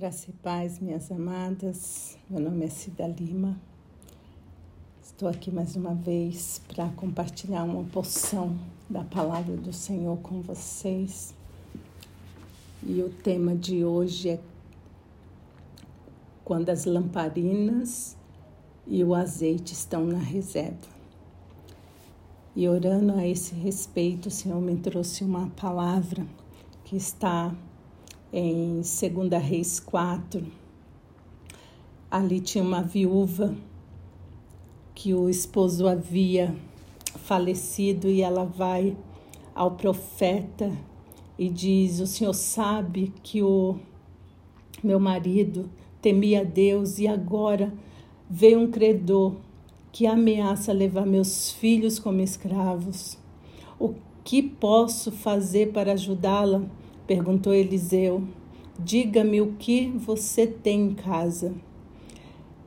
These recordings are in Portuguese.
Graça e paz, minhas amadas. Meu nome é Cida Lima. Estou aqui mais uma vez para compartilhar uma porção da palavra do Senhor com vocês. E o tema de hoje é quando as lamparinas e o azeite estão na reserva. E orando a esse respeito, o Senhor me trouxe uma palavra que está em 2 Reis 4, ali tinha uma viúva que o esposo havia falecido e ela vai ao profeta e diz: O senhor sabe que o meu marido temia Deus e agora veio um credor que ameaça levar meus filhos como escravos. O que posso fazer para ajudá-la? Perguntou Eliseu: Diga-me o que você tem em casa.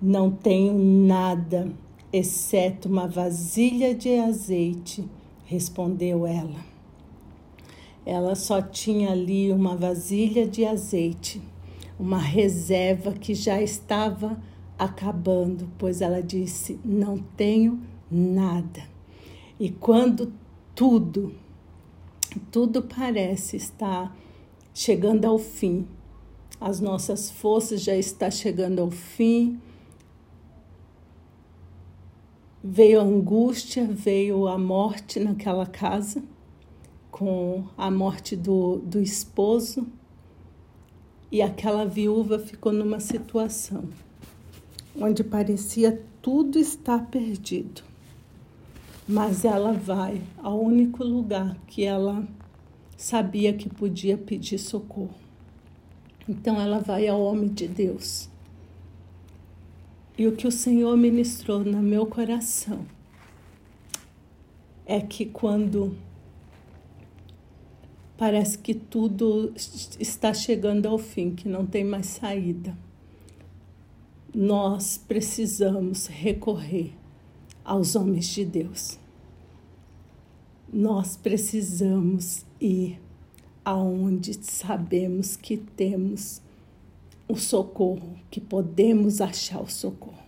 Não tenho nada, exceto uma vasilha de azeite, respondeu ela. Ela só tinha ali uma vasilha de azeite, uma reserva que já estava acabando, pois ela disse: Não tenho nada. E quando tudo, tudo parece estar chegando ao fim. As nossas forças já estão chegando ao fim. Veio a angústia, veio a morte naquela casa, com a morte do, do esposo, e aquela viúva ficou numa situação onde parecia tudo estar perdido. Mas ela vai ao único lugar que ela sabia que podia pedir socorro. Então ela vai ao homem de Deus. E o que o Senhor ministrou no meu coração é que quando parece que tudo está chegando ao fim, que não tem mais saída, nós precisamos recorrer aos homens de Deus nós precisamos ir aonde sabemos que temos o socorro, que podemos achar o socorro.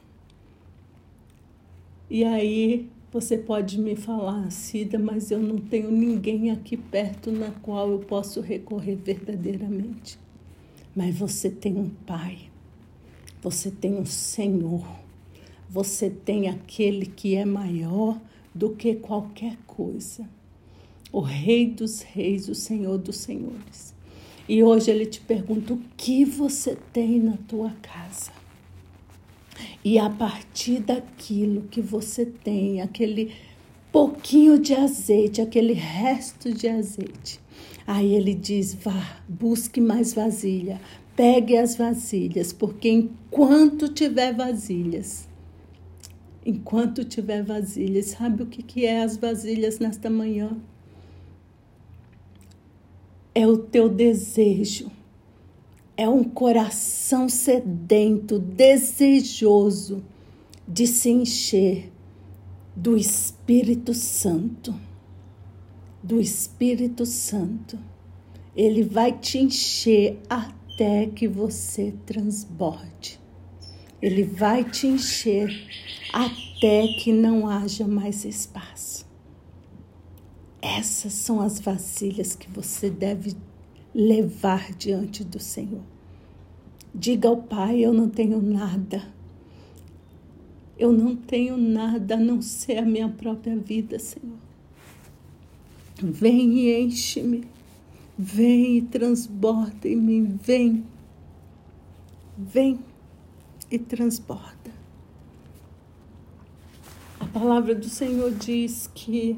E aí você pode me falar, Cida, mas eu não tenho ninguém aqui perto na qual eu posso recorrer verdadeiramente. Mas você tem um Pai, você tem um Senhor, você tem aquele que é maior do que qualquer coisa. O Rei dos Reis, o Senhor dos Senhores. E hoje ele te pergunta o que você tem na tua casa. E a partir daquilo que você tem, aquele pouquinho de azeite, aquele resto de azeite, aí ele diz: vá, busque mais vasilha, pegue as vasilhas, porque enquanto tiver vasilhas, enquanto tiver vasilhas. Sabe o que, que é as vasilhas nesta manhã? É o teu desejo. É um coração sedento, desejoso de se encher do Espírito Santo. Do Espírito Santo. Ele vai te encher até que você transborde. Ele vai te encher até que não haja mais espaço. Essas são as vasilhas que você deve levar diante do Senhor. Diga ao Pai: Eu não tenho nada. Eu não tenho nada a não ser a minha própria vida, Senhor. Vem e enche-me. Vem e transborda em mim. Vem. Vem e transborda palavra do Senhor diz que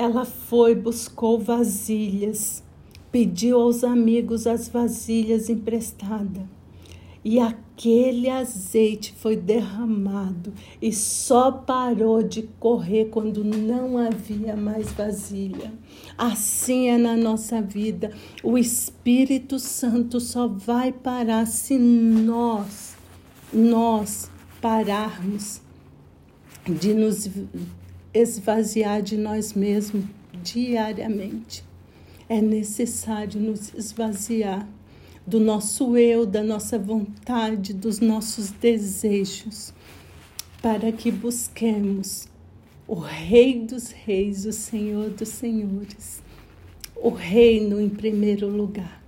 ela foi, buscou vasilhas, pediu aos amigos as vasilhas emprestadas. E aquele azeite foi derramado e só parou de correr quando não havia mais vasilha. Assim é na nossa vida. O Espírito Santo só vai parar se nós, nós pararmos de nos esvaziar de nós mesmos diariamente. É necessário nos esvaziar, do nosso eu, da nossa vontade, dos nossos desejos, para que busquemos o Rei dos Reis, o Senhor dos Senhores, o reino em primeiro lugar.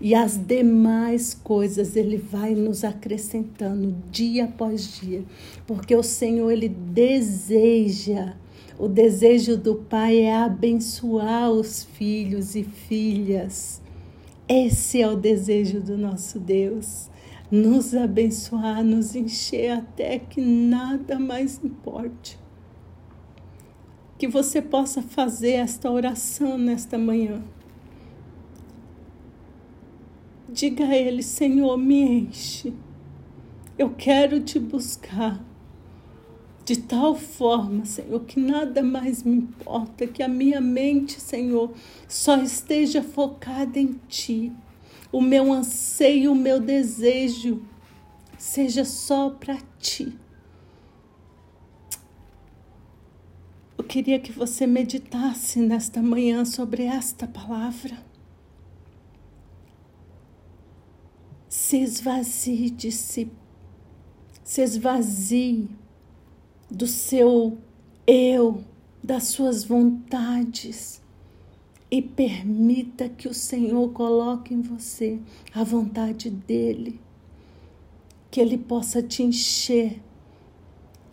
E as demais coisas ele vai nos acrescentando dia após dia, porque o Senhor ele deseja, o desejo do Pai é abençoar os filhos e filhas. Esse é o desejo do nosso Deus, nos abençoar, nos encher até que nada mais importe. Que você possa fazer esta oração nesta manhã Diga a Ele: Senhor, me enche. Eu quero te buscar de tal forma, Senhor, que nada mais me importa, que a minha mente, Senhor, só esteja focada em Ti. O meu anseio, o meu desejo seja só para Ti. Eu queria que você meditasse nesta manhã sobre esta palavra. Se esvazie de si, se esvazie do seu eu, das suas vontades e permita que o Senhor coloque em você a vontade dele, que ele possa te encher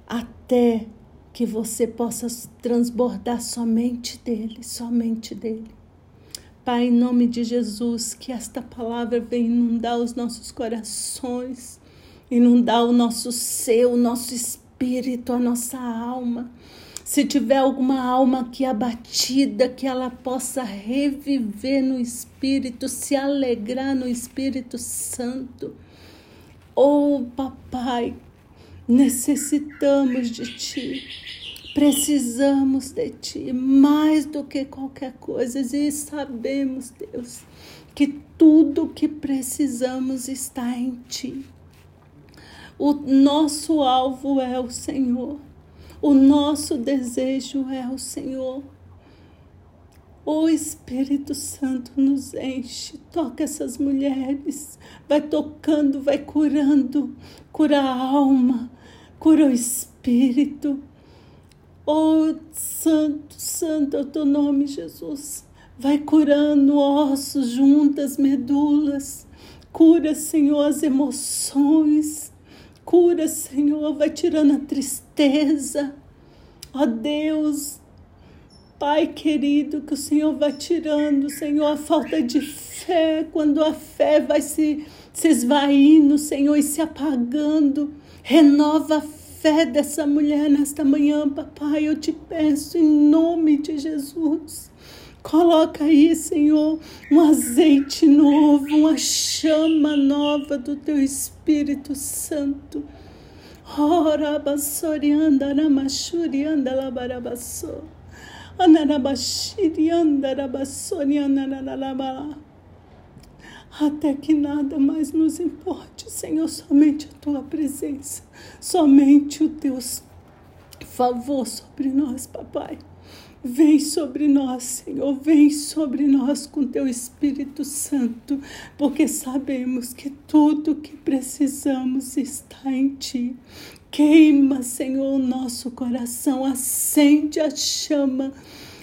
até que você possa transbordar somente dele, somente dele. Pai, em nome de Jesus, que esta palavra venha inundar os nossos corações, inundar o nosso ser, o nosso espírito, a nossa alma. Se tiver alguma alma aqui abatida, que ela possa reviver no Espírito, se alegrar no Espírito Santo. Oh, papai, necessitamos de Ti. Precisamos de Ti mais do que qualquer coisa e sabemos, Deus, que tudo que precisamos está em Ti. O nosso alvo é o Senhor, o nosso desejo é o Senhor. O Espírito Santo nos enche, toca essas mulheres, vai tocando, vai curando, cura a alma, cura o espírito Oh, santo, santo é o teu nome, Jesus. Vai curando ossos, juntas, medulas. Cura, Senhor, as emoções. Cura, Senhor, vai tirando a tristeza. Ó oh, Deus, Pai querido, que o Senhor vai tirando, Senhor, a falta de fé, quando a fé vai se, se esvaindo, Senhor, e se apagando. Renova a fé dessa mulher nesta manhã, papai. Eu te peço em nome de Jesus. Coloca aí, Senhor, um azeite novo, uma chama nova do teu Espírito Santo. Ora, bassorianda, namachurianda, labarabassou. Anarabashirianda, rabassorianda, nanarabala até que nada mais nos importe, Senhor, somente a tua presença, somente o teu favor sobre nós, papai. Vem sobre nós, Senhor, vem sobre nós com teu Espírito Santo, porque sabemos que tudo que precisamos está em ti. Queima, Senhor, o nosso coração, acende a chama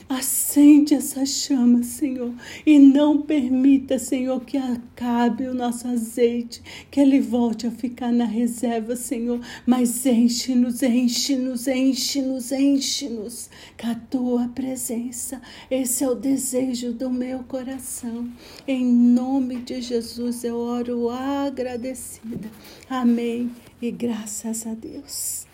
Acende essa chama, Senhor, e não permita, Senhor, que acabe o nosso azeite, que ele volte a ficar na reserva, Senhor, mas enche-nos, enche-nos, enche-nos, enche-nos com a tua presença. Esse é o desejo do meu coração. Em nome de Jesus eu oro agradecida. Amém e graças a Deus.